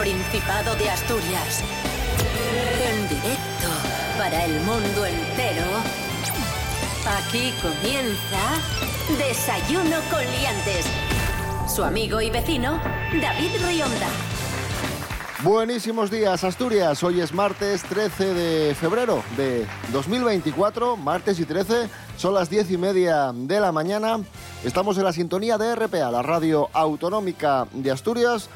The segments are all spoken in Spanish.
Principado de Asturias. En directo para el mundo entero. Aquí comienza Desayuno con Liantes. Su amigo y vecino, David Rionda. Buenísimos días, Asturias. Hoy es martes 13 de febrero de 2024, martes y 13. Son las 10 y media de la mañana. Estamos en la sintonía de RPA, la radio autonómica de Asturias.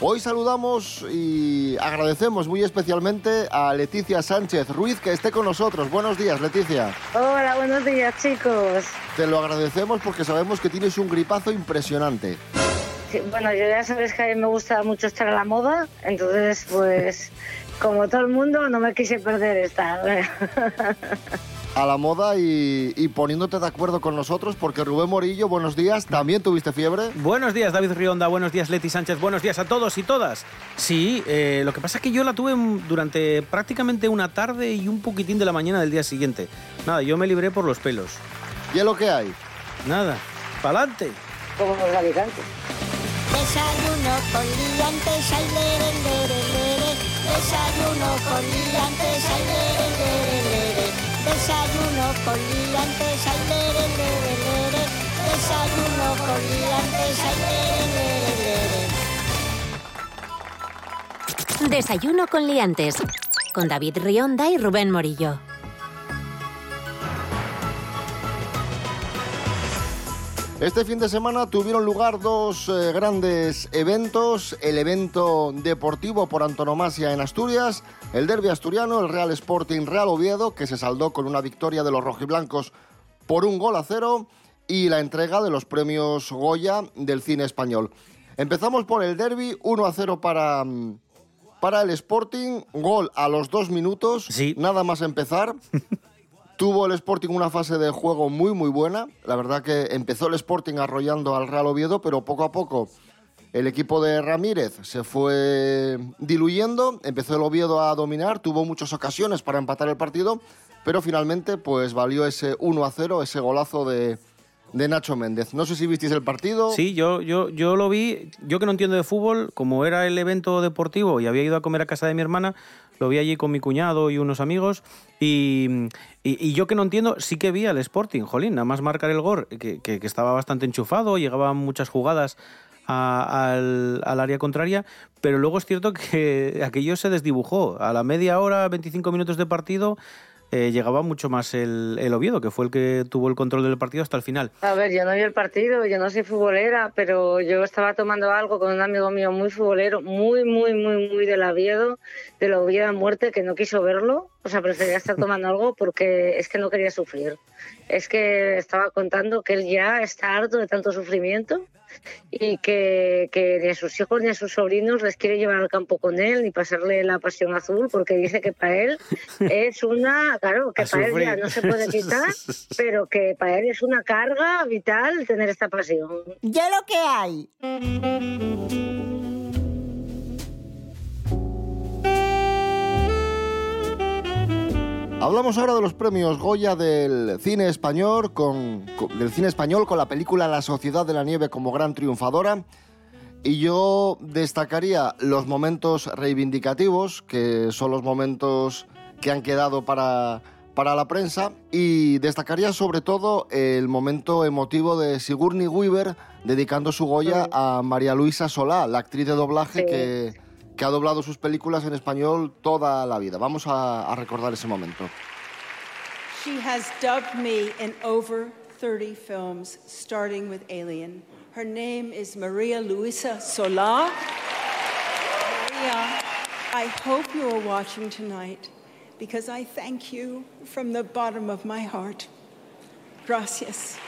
Hoy saludamos y agradecemos muy especialmente a Leticia Sánchez Ruiz que esté con nosotros. Buenos días, Leticia. Hola, buenos días, chicos. Te lo agradecemos porque sabemos que tienes un gripazo impresionante. Sí, bueno, yo ya sabes que a mí me gusta mucho estar a la moda, entonces pues como todo el mundo no me quise perder esta. a la moda y, y, poniéndote de acuerdo con nosotros, porque Rubén Morillo, buenos días, ¿también tuviste fiebre? Buenos días, David Rionda, buenos días, Leti Sánchez, buenos días a todos y todas. Sí, eh, lo que pasa es que yo la tuve durante prácticamente una tarde y un poquitín de la mañana del día siguiente. Nada, yo me libré por los pelos. ¿Y es lo que hay? Nada, pa'lante. Como los. Desayuno con liantes, ay, lere, lere, lere. Desayuno con liantes, ay, lere, lere, lere. Desayuno con liantes, ay, lere, lere, lere. Desayuno con liantes, ay, lere, lere, lere. Desayuno con liantes. Con David Rionda y Rubén Morillo. Este fin de semana tuvieron lugar dos eh, grandes eventos. El evento deportivo por antonomasia en Asturias, el derby asturiano, el Real Sporting Real Oviedo, que se saldó con una victoria de los rojiblancos por un gol a cero, y la entrega de los premios Goya del cine español. Empezamos por el derby, 1 a 0 para, mm, para el Sporting, gol a los dos minutos, Sí. nada más empezar. Tuvo el Sporting una fase de juego muy muy buena. La verdad que empezó el Sporting arrollando al Real Oviedo, pero poco a poco el equipo de Ramírez se fue diluyendo. Empezó el Oviedo a dominar, tuvo muchas ocasiones para empatar el partido, pero finalmente pues valió ese 1 a 0, ese golazo de, de Nacho Méndez. No sé si visteis el partido. Sí, yo, yo, yo lo vi, yo que no entiendo de fútbol, como era el evento deportivo y había ido a comer a casa de mi hermana, lo vi allí con mi cuñado y unos amigos, y, y- yo que no entiendo, sí que vi al Sporting, jolín, nada más marcar el gol, que, que- estaba bastante enchufado, llegaban muchas jugadas al, al área contraria, pero luego es cierto que aquello se desdibujó. A la media hora, 25 minutos de partido, eh, llegaba mucho más el, el Oviedo, que fue el que tuvo el control del partido hasta el final. A ver, yo no vi el partido, yo no soy futbolera, pero yo estaba tomando algo con un amigo mío muy futbolero, muy, muy, muy, muy del Oviedo, del Oviedo a muerte, que no quiso verlo. O sea, prefería estar tomando algo porque es que no quería sufrir. Es que estaba contando que él ya está harto de tanto sufrimiento y que, que ni a sus hijos ni a sus sobrinos les quiere llevar al campo con él ni pasarle la pasión azul porque dice que para él es una, claro, que A para él ya sufrir. no se puede quitar, pero que para él es una carga vital tener esta pasión. Ya lo que hay. Hablamos ahora de los premios Goya del cine español con, con- del cine español con la película La Sociedad de la Nieve como gran triunfadora. Y yo destacaría los momentos reivindicativos, que son los momentos que han quedado para, para la prensa. Y destacaría sobre todo el momento emotivo de Sigourney Weaver dedicando su Goya a María Luisa Solá, la actriz de doblaje Sí. que, que ha doblado sus películas en español toda la vida. Vamos a, a recordar ese momento. She has dubbed me in over 30 films, starting with Alien. Her name is Maria Luisa Solá. Maria, I hope you are watching tonight because I thank you from the bottom of my heart. Gracias.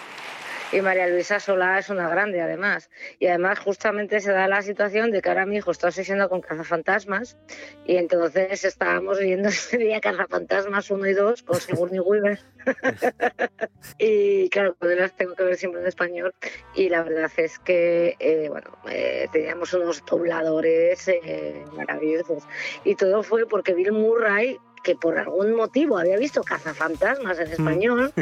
Y María Luisa Solá es una grande, además. Y además, justamente se da la situación de que ahora mi hijo está obsesionado con cazafantasmas. Y entonces estábamos viendo ese día Cazafantasmas 1 y 2 con Sigourney Weaver. y claro, pues las tengo que ver siempre en español. Y la verdad es que, eh, bueno, eh, teníamos unos dobladores eh, maravillosos. Y todo fue porque Bill Murray que por algún motivo había visto cazafantasmas en español,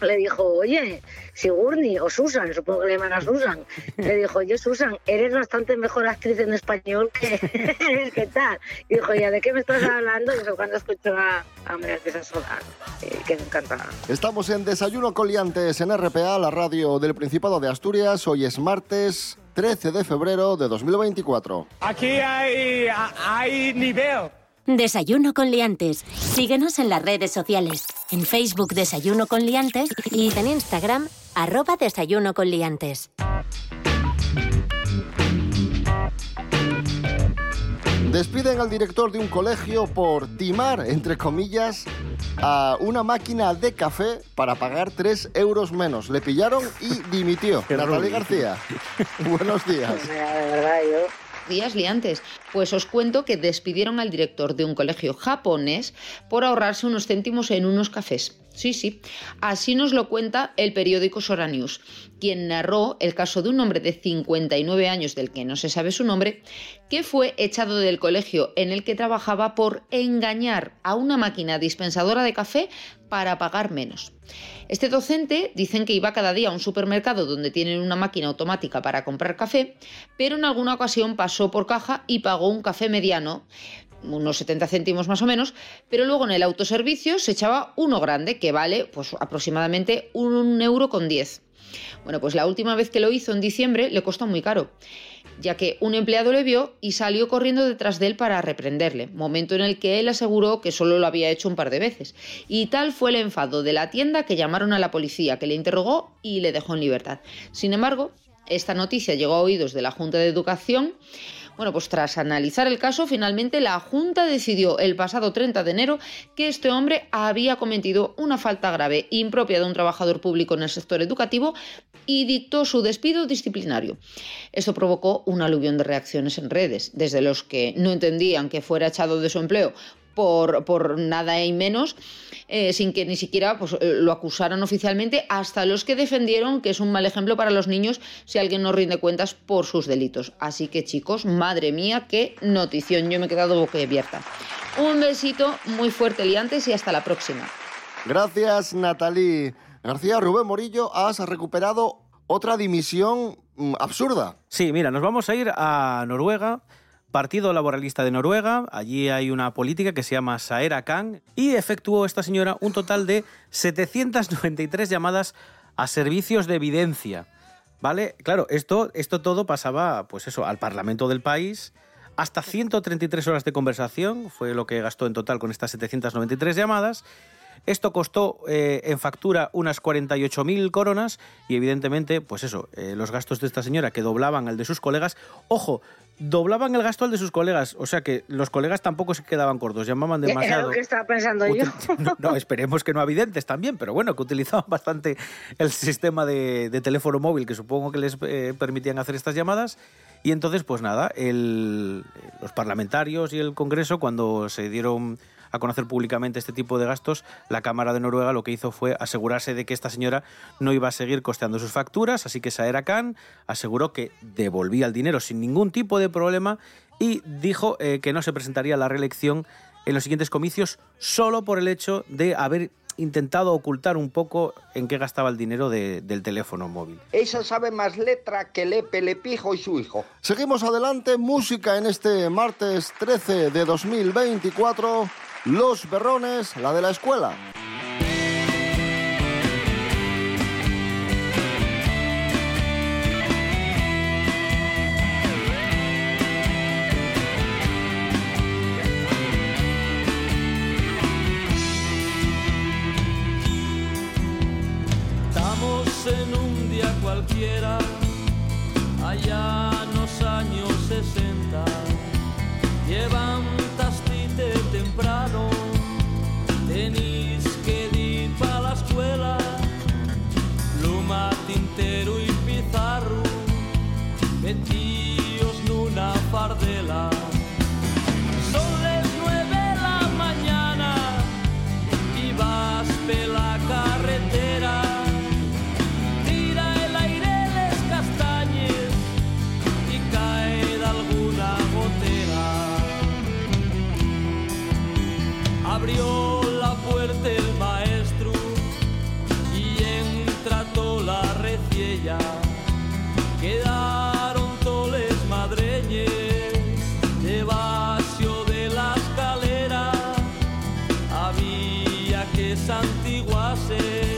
le dijo, oye, Sigourney o Susan, supongo que le llaman a Susan, le dijo, oye Susan, eres bastante mejor actriz en español que, ¿qué tal? Y dijo, ya, ¿de qué me estás hablando? Y fue cuando escuchó a, a María Teresa Solá, eh, que me encantaba. Estamos en Desayuno Coliantes en RPA, la radio del Principado de Asturias. Hoy es martes 13 de febrero de 2024. Aquí hay, hay nivel. Desayuno con liantes. Síguenos en las redes sociales. En Facebook Desayuno con liantes y en Instagram arroba Desayuno con liantes. Despiden al director de un colegio por timar, entre comillas, a una máquina de café para pagar 3 euros menos. Le pillaron y dimitió. Natalie García, buenos días. Mira, de verdad, yo... días liantes. Pues os cuento que despidieron al director de un colegio japonés por ahorrarse unos céntimos en unos cafés. Sí, sí. Así nos lo cuenta el periódico Sora News, quien narró el caso de un hombre de 59 años del que no se sabe su nombre, que fue echado del colegio en el que trabajaba por engañar a una máquina dispensadora de café para pagar menos. Este docente dicen que iba cada día a un supermercado donde tienen una máquina automática para comprar café, pero en alguna ocasión pasó por caja y pagó un café mediano, unos 70 céntimos más o menos, pero luego en el autoservicio se echaba uno grande que vale pues aproximadamente un euro con 10. Bueno, pues la última vez que lo hizo en diciembre le costó muy caro, ya que un empleado le vio y salió corriendo detrás de él para reprenderle, momento en el que él aseguró que solo lo había hecho un par de veces. Y tal fue el enfado de la tienda que llamaron a la policía, que le interrogó y le dejó en libertad. Sin embargo, esta noticia llegó a oídos de la Junta de Educación. Bueno, pues tras analizar el caso, finalmente la Junta decidió el pasado 30 de enero que este hombre había cometido una falta grave impropia de un trabajador público en el sector educativo y dictó su despido disciplinario. Esto provocó un aluvión de reacciones en redes, desde los que no entendían que fuera echado de su empleo por, por nada y menos, eh, sin que ni siquiera pues, eh, lo acusaran oficialmente, hasta los que defendieron que es un mal ejemplo para los niños si alguien no rinde cuentas por sus delitos. Así que chicos, madre mía, qué notición, yo me he quedado boquiabierta. Un besito muy fuerte, liantes, y hasta la próxima. Gracias, Natalie García. Rubén Morillo, has recuperado otra dimisión mm, absurda. Sí, mira, nos vamos a ir a Noruega. Partido Laboralista de Noruega, allí hay una política que se llama Saera Khan y efectuó esta señora un total de 793 llamadas a servicios de evidencia. ¿Vale? Claro, esto, esto todo pasaba, pues eso, al Parlamento del país. Hasta 133 horas de conversación fue lo que gastó en total con estas 793 llamadas. Esto costó eh, en factura unas 48.000 coronas y evidentemente, pues eso, eh, los gastos de esta señora que doblaban al de sus colegas. Ojo, doblaban el gasto al de sus colegas, o sea que los colegas tampoco se quedaban cortos, llamaban Era demasiado. lo que estaba pensando yo. No, no, esperemos que no evidentes también, pero bueno, que utilizaban bastante el sistema de, de teléfono móvil que supongo que les eh, permitían hacer estas llamadas. Y entonces, pues nada, el- los parlamentarios y el Congreso, cuando se dieron a conocer públicamente este tipo de gastos, la Cámara de Noruega lo que hizo fue asegurarse de que esta señora no iba a seguir costeando sus facturas, así que Saera Khan aseguró que devolvía el dinero sin ningún tipo de problema y dijo eh, que no se presentaría a la reelección en los siguientes comicios solo por el hecho de haber intentado ocultar un poco en qué gastaba el dinero de- del teléfono móvil. Ella sabe más letra que Lepe, Lepijo y su hijo. Seguimos adelante, música en este martes 13 de 2024. Los Berrones, la de la escuela. Estamos en un día cualquiera, allá en los años 60. Levantaste temprano, que santiguase.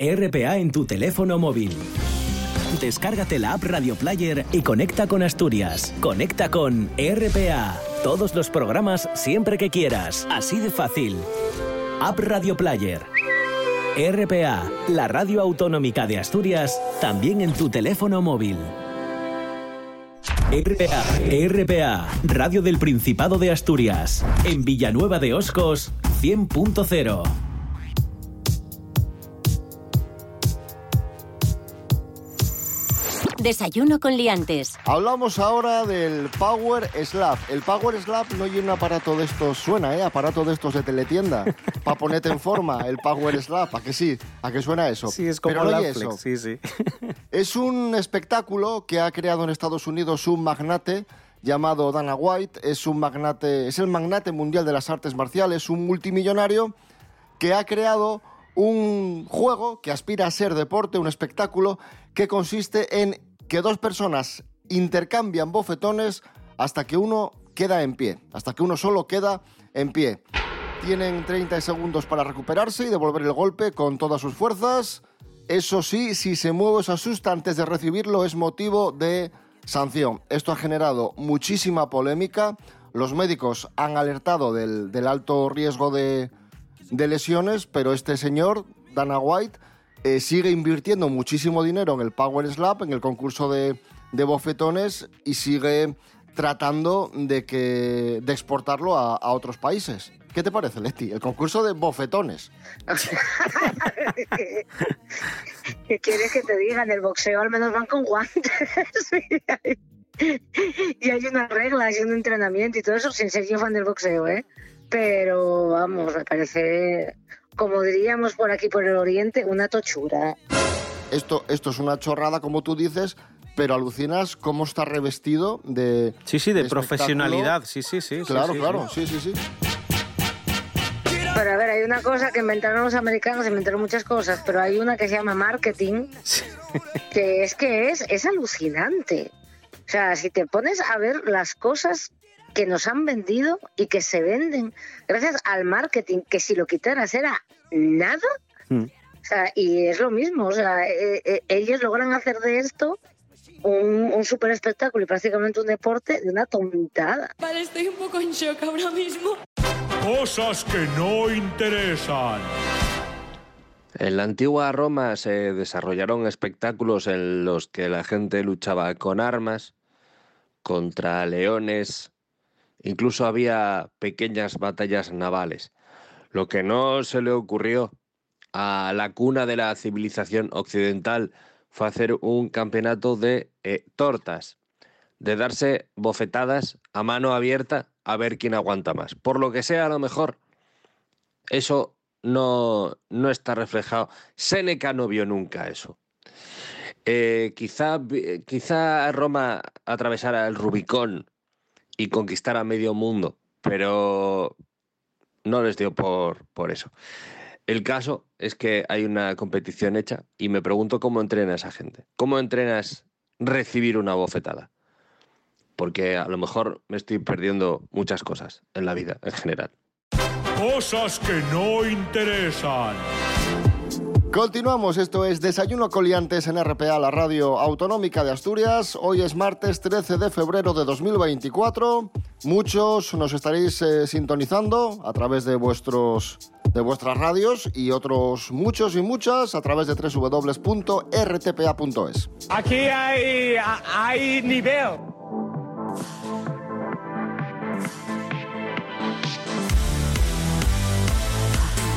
RPA en tu teléfono móvil. Descárgate la app Radio Player y conecta con Asturias. Conecta con RPA. Todos los programas siempre que quieras. Así de fácil. App Radio Player. RPA, la radio autonómica de Asturias, también en tu teléfono móvil. RPA, RPA, Radio del Principado de Asturias. En Villanueva de Oscos, 100.0. Desayuno con liantes. Hablamos ahora del Power Slap. El Power Slap no hay un aparato de estos, suena, ¿eh? Aparato de estos de teletienda. Para ponerte en forma, el Power Slap. ¿A que sí? ¿A que suena eso? Sí, es como Pero no eso. sí, sí. Es un espectáculo que ha creado en Estados Unidos un magnate llamado Dana White. Es un magnate, es el magnate mundial de las artes marciales, un multimillonario que ha creado un juego que aspira a ser deporte, un espectáculo que consiste en que dos personas intercambian bofetones hasta que uno queda en pie, hasta que uno solo queda en pie. Tienen 30 segundos para recuperarse y devolver el golpe con todas sus fuerzas. Eso sí, si se mueve o se asusta antes de recibirlo es motivo de sanción. Esto ha generado muchísima polémica. Los médicos han alertado del, alto riesgo de lesiones, pero este señor, Dana White, eh, sigue invirtiendo muchísimo dinero en el Power Slap, en el concurso de, bofetones, y sigue tratando de, que, de exportarlo a, otros países. ¿Qué te parece, Leti? El concurso de bofetones. ¿Qué quieres que te diga? El boxeo al menos van con guantes. y hay unas reglas y un entrenamiento y todo eso sin ser yo fan del boxeo, ¿eh? Pero vamos, me parece, como diríamos por aquí por el oriente, una tochura. Esto, esto es una chorrada, como tú dices, pero alucinas cómo está revestido de... Sí, sí, de espectáculo. profesionalidad. Sí, sí, sí. sí, Claro, sí, claro, sí. sí, sí, sí. Pero a ver, hay una cosa que inventaron los americanos, inventaron muchas cosas, pero hay una que se llama marketing, que es que es, es alucinante. O sea, si te pones a ver las cosas que nos han vendido y que se venden gracias al marketing, que si lo quitaras era nada, Mm. o sea, y es lo mismo, o sea, eh, eh, ellos logran hacer de esto un, un super espectáculo y prácticamente un deporte de una tontada. Vale, estoy un poco en shock ahora mismo. Cosas que no interesan. En la antigua Roma se desarrollaron espectáculos en los que la gente luchaba con armas, contra leones, incluso había pequeñas batallas navales. Lo que no se le ocurrió a la cuna de la civilización occidental fue hacer un campeonato de eh, tortas, de darse bofetadas a mano abierta a ver quién aguanta más. Por lo que sea, a lo mejor eso no, no está reflejado. Séneca no vio nunca eso. Eh, quizá, quizá Roma atravesara el Rubicón y conquistara medio mundo, pero no les dio por, por eso. El caso es que hay una competición hecha y me pregunto cómo entrena esa gente. ¿Cómo entrenas recibir una bofetada? Porque a lo mejor me estoy perdiendo muchas cosas en la vida en general. Cosas que no interesan. Continuamos, esto es Desayuno Coliantes en RPA, la radio autonómica de Asturias. Hoy es martes 13 de febrero de 2024. Muchos nos estaréis eh, sintonizando a través de, vuestros, de vuestras radios y otros muchos y muchas a través de www.rtpa.es. Aquí hay, hay nivel.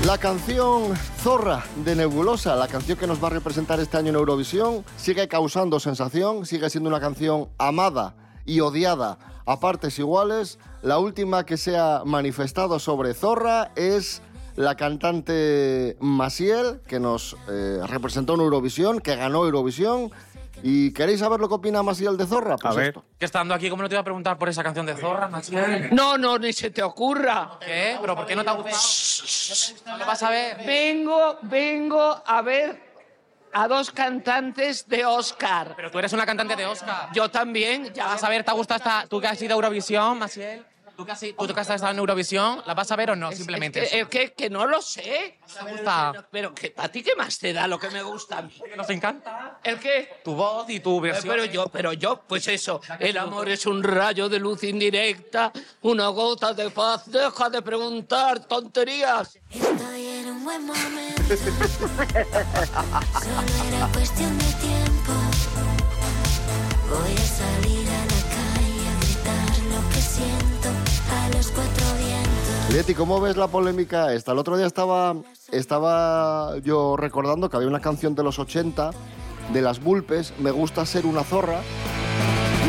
La canción Zorra de Nebulosa, la canción que nos va a representar este año en Eurovisión, sigue causando sensación, sigue siendo una canción amada y odiada a partes iguales. La última que se ha manifestado sobre Zorra es la cantante Masiel, que nos eh, representó en Eurovisión, que ganó Eurovisión. ¿Y queréis saber lo que opina Masiel de Zorra? Pues esto. Que estando aquí, ¿cómo no te iba a preguntar por esa canción de Zorra, Machiel? No, no, ni se te ocurra. ¿Qué? ¿Pero por qué no te ha gustado? ¿Lo vas a ver? Vengo, vengo a ver a dos cantantes de Oscar. Pero tú eres una cantante de Oscar. Yo también. ¿La vas a ver? ¿Te ha gustado esta... ¿Tú que has ido a Eurovisión, Maciel? ¿Tú que has, tú que has estado en Eurovisión? ¿La vas a ver o no? Simplemente Es que, es que, que no lo sé. ¿Te gusta? Pero, pero que, ¿a ti qué más te da lo que me gusta a mí? Nos encanta. ¿El qué? Tu voz y tu versión. Pero yo, pero yo, pues eso. El amor es un rayo de luz indirecta, una gota de paz. Deja de preguntar tonterías. Estoy en un buen momento. Solo era cuestión de tiempo. Voy a salir Leti, ¿cómo ves la polémica esta? El otro día estaba, estaba yo recordando que había una canción de los 80 de las Bulpes, Me gusta ser una zorra.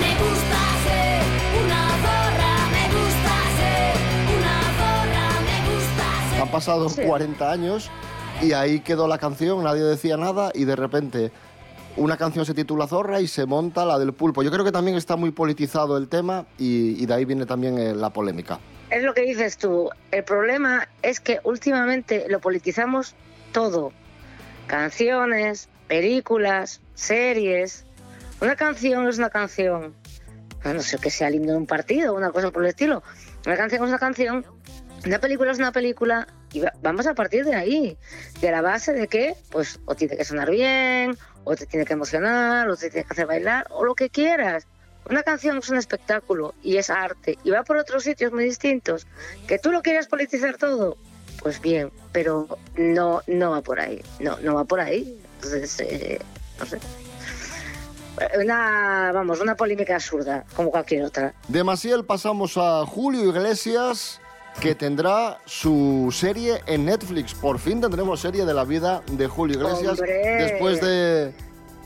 Me gusta ser una zorra, me gusta ser una zorra, me gusta ser. Han pasado 40 años y ahí quedó la canción, nadie decía nada y de repente una canción se titula Zorra y se monta la del pulpo. Yo creo que también está muy politizado el tema y, y de ahí viene también eh, la polémica. Es lo que dices tú. El problema es que últimamente lo politizamos todo. Canciones, películas, series. Una canción es una canción. No sé que sea el himno de un partido una cosa por el estilo. Una canción es una canción. Una película es una película. Y va- vamos a partir de ahí. De la base de que, pues, o tiene que sonar bien, o te tiene que emocionar, o te tiene que hacer bailar, o lo que quieras. Una canción es un espectáculo y es arte y va por otros sitios muy distintos. Que tú lo quieras politizar todo, pues bien, pero no, no va por ahí. No, no va por ahí. Entonces, eh, no sé. Una, vamos, una polémica absurda, como cualquier otra. De Maciel pasamos a Julio Iglesias, que tendrá su serie en Netflix. Por fin tendremos serie de la vida de Julio Iglesias. ¡Hombre! Después de,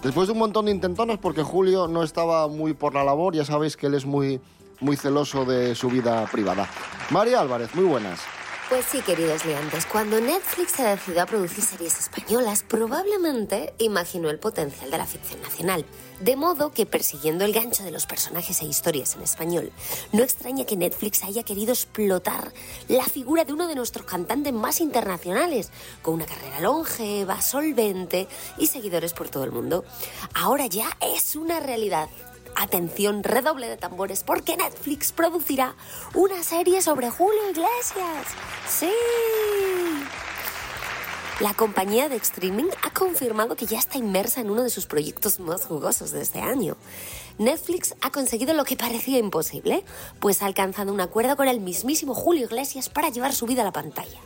después de un montón de intentonas, porque Julio no estaba muy por la labor. Ya sabéis que él es muy, muy celoso de su vida privada. María Álvarez, muy buenas. Pues sí, queridos liantes, cuando Netflix se decidió a producir series españolas, probablemente imaginó el potencial de la ficción nacional. De modo que, persiguiendo el gancho de los personajes e historias en español, no extraña que Netflix haya querido explotar la figura de uno de nuestros cantantes más internacionales, con una carrera longeva, solvente y seguidores por todo el mundo. Ahora ya es una realidad. Atención, redoble de tambores, porque Netflix producirá una serie sobre Julio Iglesias. Sí. La compañía de streaming ha confirmado que ya está inmersa en uno de sus proyectos más jugosos de este año. Netflix ha conseguido lo que parecía imposible, pues ha alcanzado un acuerdo con el mismísimo Julio Iglesias para llevar su vida a la pantalla.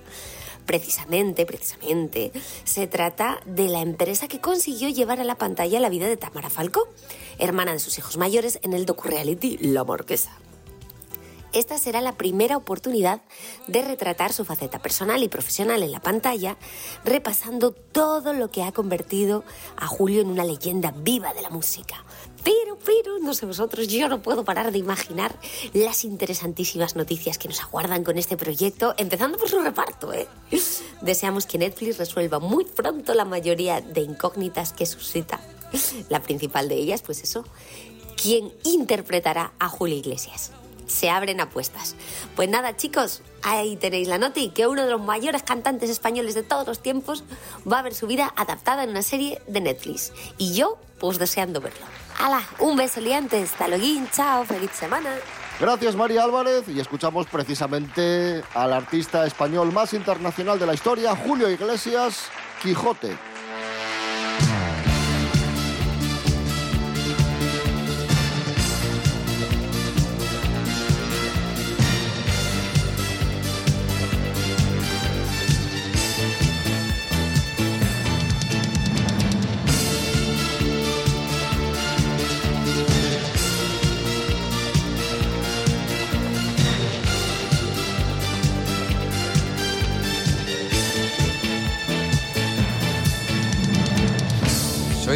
Precisamente, precisamente, se trata de la empresa que consiguió llevar a la pantalla la vida de Tamara Falcó, hermana de sus hijos mayores en el docu-reality La Marquesa. Esta será la primera oportunidad de retratar su faceta personal y profesional en la pantalla, repasando todo lo que ha convertido a Julio en una leyenda viva de la música. Pero, pero, no sé vosotros, yo no puedo parar de imaginar las interesantísimas noticias que nos aguardan con este proyecto, empezando por su reparto, ¿eh? Deseamos que Netflix resuelva muy pronto la mayoría de incógnitas que suscita. La principal de ellas, pues eso, ¿quién interpretará a Julio Iglesias? se abren apuestas. Pues nada, chicos, ahí tenéis la noti, que uno de los mayores cantantes españoles de todos los tiempos va a ver su vida adaptada en una serie de Netflix. Y yo, pues deseando verlo. ¡Hala! Un beso liantes, hasta luego, chao, feliz semana. Gracias María Álvarez y escuchamos precisamente al artista español más internacional de la historia, Julio Iglesias, Quijote.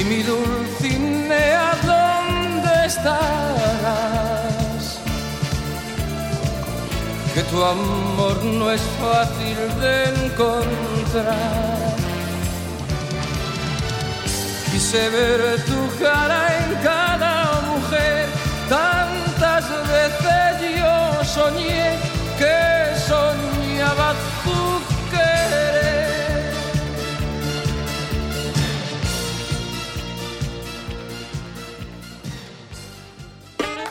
Y mi Dulcinea, ¿dónde estarás? Que tu amor no es fácil de encontrar. Quise ver tu cara en cada mujer, tantas veces yo soñé que soñaba tu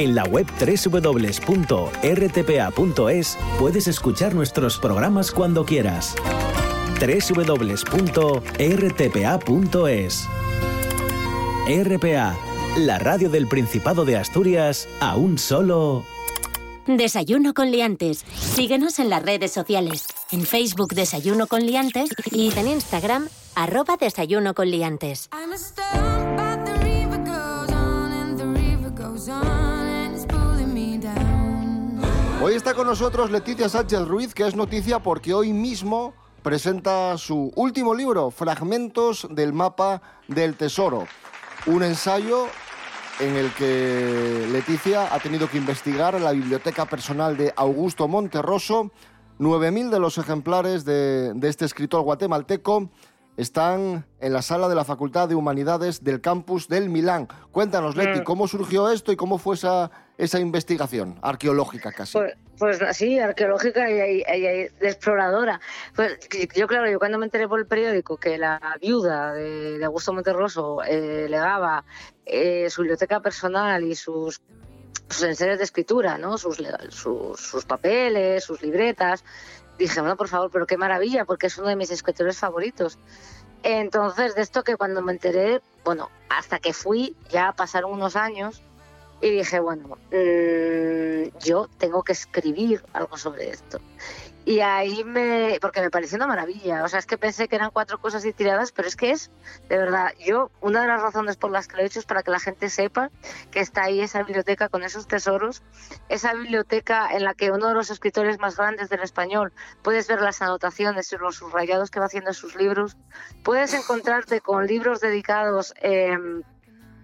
En la web www.rtpa.es puedes escuchar nuestros programas cuando quieras. www.rtpa.es RPA, la radio del Principado de Asturias, a un solo... Desayuno con liantes. Síguenos en las redes sociales. En Facebook Desayuno con liantes y en Instagram arroba Desayuno con liantes. Hoy está con nosotros Leticia Sánchez Ruiz, que es noticia porque hoy mismo presenta su último libro, Fragmentos del Mapa del Tesoro. Un ensayo en el que Leticia ha tenido que investigar la biblioteca personal de Augusto Monterroso. 9.000 de los ejemplares de, de este escritor guatemalteco están en la sala de la Facultad de Humanidades del campus del Milán. Cuéntanos, Leti, Mm. ¿cómo surgió esto y cómo fue esa, esa investigación arqueológica casi? Pues, pues sí, arqueológica y, y- y- de exploradora. Pues yo, claro, yo cuando me enteré por el periódico que la viuda de, de Augusto Monterroso eh, legaba eh, su biblioteca personal y sus, sus ensayos de escritura, ¿no? sus, sus, sus papeles, sus libretas, dije, bueno, por favor, pero qué maravilla, porque es uno de mis escritores favoritos. Entonces, de esto que cuando me enteré, bueno, hasta que fui, ya pasaron unos años, y dije, bueno, mm, yo tengo que escribir algo sobre esto. Y ahí me, porque me pareció una maravilla, o sea, es que pensé que eran cuatro cosas y tiradas, pero es que es, de verdad, yo, una de las razones por las que lo he hecho es para que la gente sepa que está ahí esa biblioteca con esos tesoros, esa biblioteca en la que uno de los escritores más grandes del español, puedes ver las anotaciones y los subrayados que va haciendo en sus libros, puedes encontrarte con libros dedicados... em,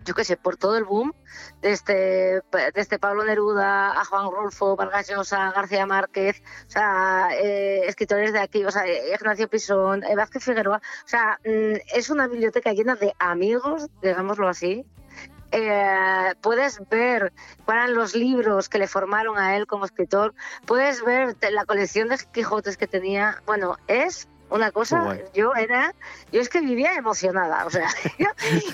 yo qué sé, por todo el boom, desde, desde Pablo Neruda a Juan Rulfo, Vargas Llosa, García Márquez, o sea, eh, escritores de aquí, o sea, Ignacio Pisón, eh, Vázquez Figueroa, o sea, mm, es una biblioteca llena de amigos, digámoslo así. Eh, puedes ver cuáles eran los libros que le formaron a él como escritor, puedes ver la colección de Quijotes que tenía, bueno, es una cosa, guay. yo era, yo es que vivía emocionada, o sea, yo-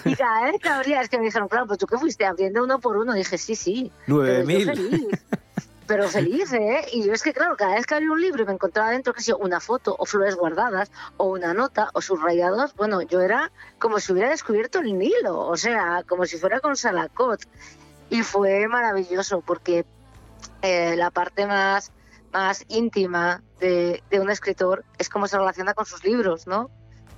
y cada vez que abría, es que me dijeron, claro, pues tú que fuiste abriendo uno por uno, dije, sí, sí, 9.000. feliz, pero feliz, ¿eh? Y yo es que, claro, cada vez que abría un libro y me encontraba dentro, que sé, yo, una foto o flores guardadas o una nota o subrayados, bueno, yo era como si hubiera descubierto el Nilo, o sea, como si fuera con Salacot. Y fue maravilloso porque eh, la parte más, más íntima de, de un escritor es cómo se relaciona con sus libros, ¿no?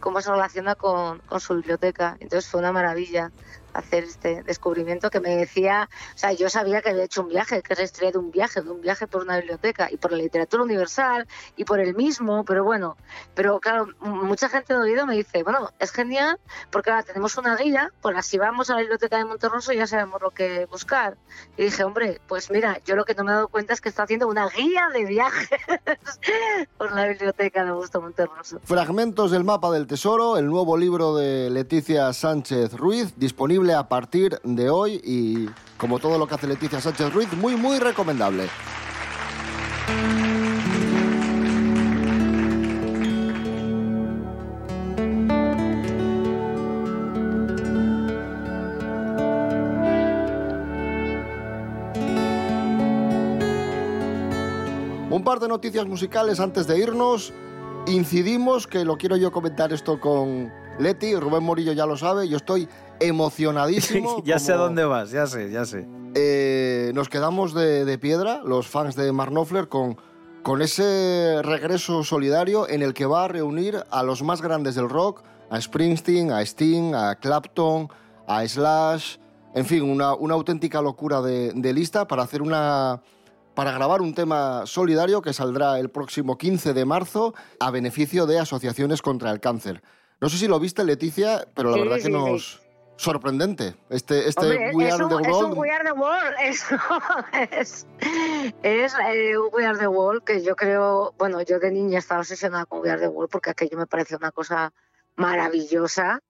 cómo se relaciona con, con su biblioteca. Entonces fue una maravilla hacer este descubrimiento que me decía, o sea, yo sabía que había hecho un viaje, que era la historia de un viaje, de un viaje por una biblioteca y por la literatura universal y por el mismo, pero bueno, pero claro, mucha gente de oído me dice, bueno, es genial porque ahora tenemos una guía, pues así vamos a la biblioteca de Monterroso y ya sabemos lo que buscar. Y dije, hombre, pues mira, yo lo que no me he dado cuenta es que está haciendo una guía de viajes por la biblioteca de Augusto Monterroso. Fragmentos del mapa del tesoro, el nuevo libro de Leticia Sánchez Ruiz, disponible a partir de hoy y como todo lo que hace Leticia Sánchez Ruiz, muy muy recomendable. Un par de noticias musicales antes de irnos. Incidimos, que lo quiero yo comentar esto con Leti, Rubén Morillo ya lo sabe, yo estoy emocionadísimo. ya sé a dónde vas, ya sé, ya sé. eh, nos quedamos de, de piedra, los fans de Mark Knopfler, con, con ese regreso solidario en el que va a reunir a los más grandes del rock, a Springsteen, a Sting, a Clapton, a Slash, en fin, una, una auténtica locura de, de lista para hacer una... para grabar un tema solidario que saldrá el próximo 15 de marzo a beneficio de asociaciones contra el cáncer. No sé si lo viste, Leticia, pero la Sí, verdad que sí. nos... Sorprendente. Este, este Hombre, We es, Are un, the es World un We Are the World, es, es eh, un We Are the World que yo creo, bueno, yo de niña estaba obsesionada con We Are the World porque aquello me pareció una cosa maravillosa.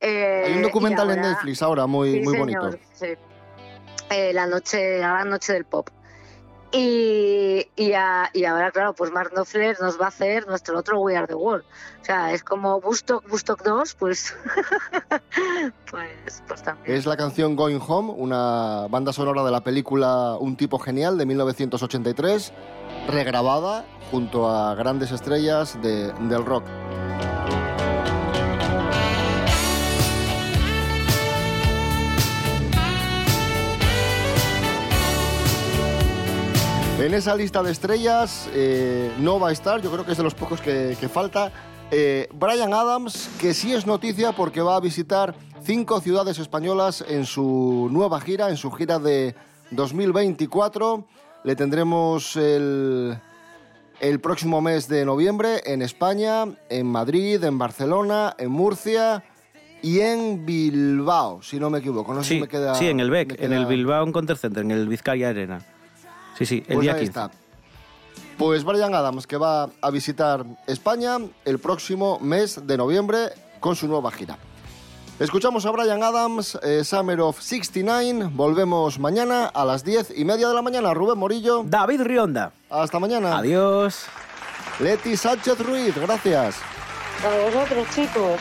Eh, Hay un documental en Netflix ahora muy, muy señor, bonito. sí. Eh, la noche, la noche del pop. Y, y, a- y ahora, claro, pues Mark Knopfler nos va a hacer nuestro otro We Are the World. O sea, es como Woodstock, Woodstock 2, pues, pues, pues. Es la canción Going Home, una banda sonora de la película Un tipo genial de 1983, regrabada junto a grandes estrellas de- del rock. En esa lista de estrellas eh, no va a estar, yo creo que es de los pocos que, que falta, eh, Brian Adams, que sí es noticia porque va a visitar cinco ciudades españolas en su nueva gira, en su gira de 2024. Le tendremos el, el próximo mes de noviembre en España, en Madrid, en Barcelona, en Murcia y en Bilbao, si no me equivoco. No sé si Sí, me queda, sí, en el BEC, en el Bilbao Conter Center, en el Vizcaya Arena. Sí, sí, el Pues día ahí 15. está. Pues Brian Adams, que va a visitar España el próximo mes de noviembre con su nueva gira. Escuchamos a Brian Adams, eh, Summer of 69. Volvemos mañana a las 10 y media de la mañana. Rubén Morillo. David Rionda. Hasta mañana. Adiós. Leti Sánchez Ruiz, gracias. A vosotros, chicos.